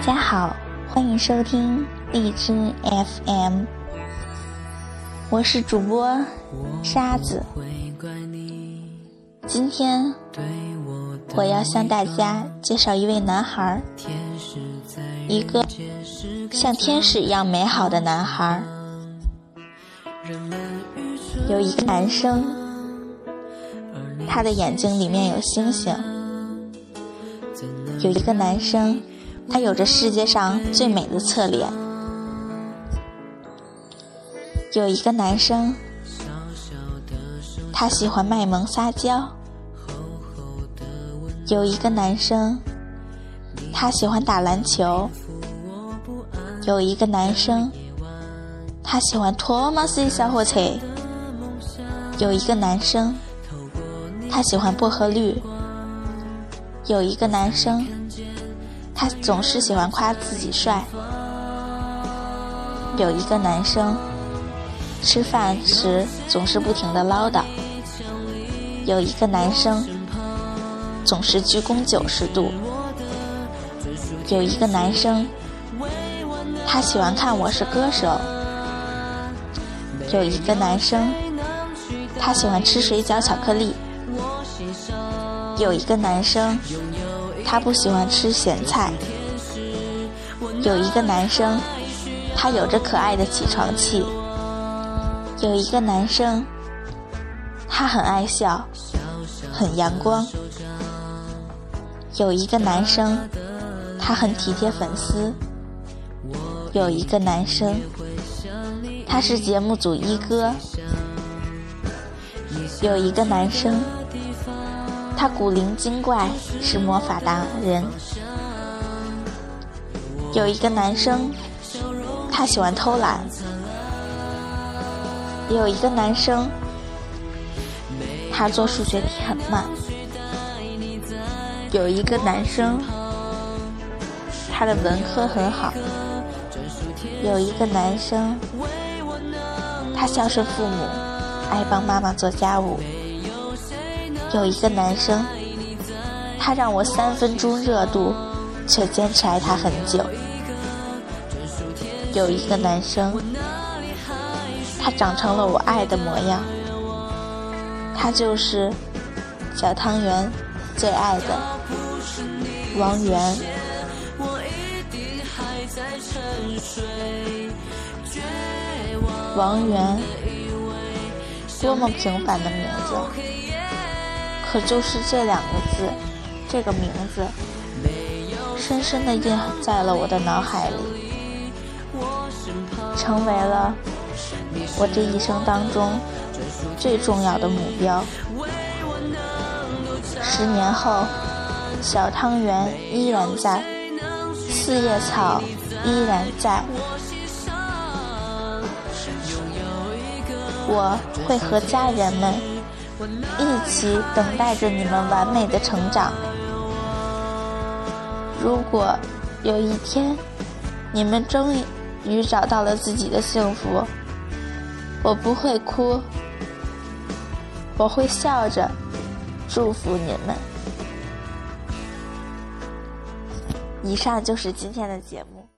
大家好，欢迎收听荔枝 FM，我是主播沙子。今天我要向大家介绍一位男孩，一个像天使一样美好的男孩。有一个男生，他的眼睛里面有星星。有一个男生。他有着世界上最美的侧脸。有一个男生，他喜欢卖萌撒娇。有一个男生，他喜欢打篮球。有一个男生，他喜欢托马斯小火车。有一个男生，他喜欢薄荷绿。有一个男生。他总是喜欢夸自己帅。有一个男生，吃饭时总是不停的唠叨。有一个男生，总是鞠躬九十度。有一个男生，他喜欢看《我是歌手》。有一个男生，他喜欢吃水饺巧克力。有一个男生。他不喜欢吃咸菜。有一个男生，他有着可爱的起床气。有一个男生，他很爱笑，很阳光。有一个男生，他很体贴粉丝。有一个男生，他是节目组一哥。有一个男生。他古灵精怪，是魔法达人。有一个男生，他喜欢偷懒。有一个男生，他做数学题很慢。有一个男生，他的文科很好。有一个男生，他孝顺父母，爱帮妈妈做家务。有一个男生，他让我三分钟热度，却坚持爱他很久。有一个男生，他长成了我爱的模样。他就是小汤圆最爱的王源。王源，多么平凡的名字。可就是这两个字，这个名字，深深的印在了我的脑海里，成为了我这一生当中最重要的目标。十年后，小汤圆依然在，四叶草依然在，我会和家人们。一起等待着你们完美的成长。如果有一天你们终于找到了自己的幸福，我不会哭，我会笑着祝福你们。以上就是今天的节目。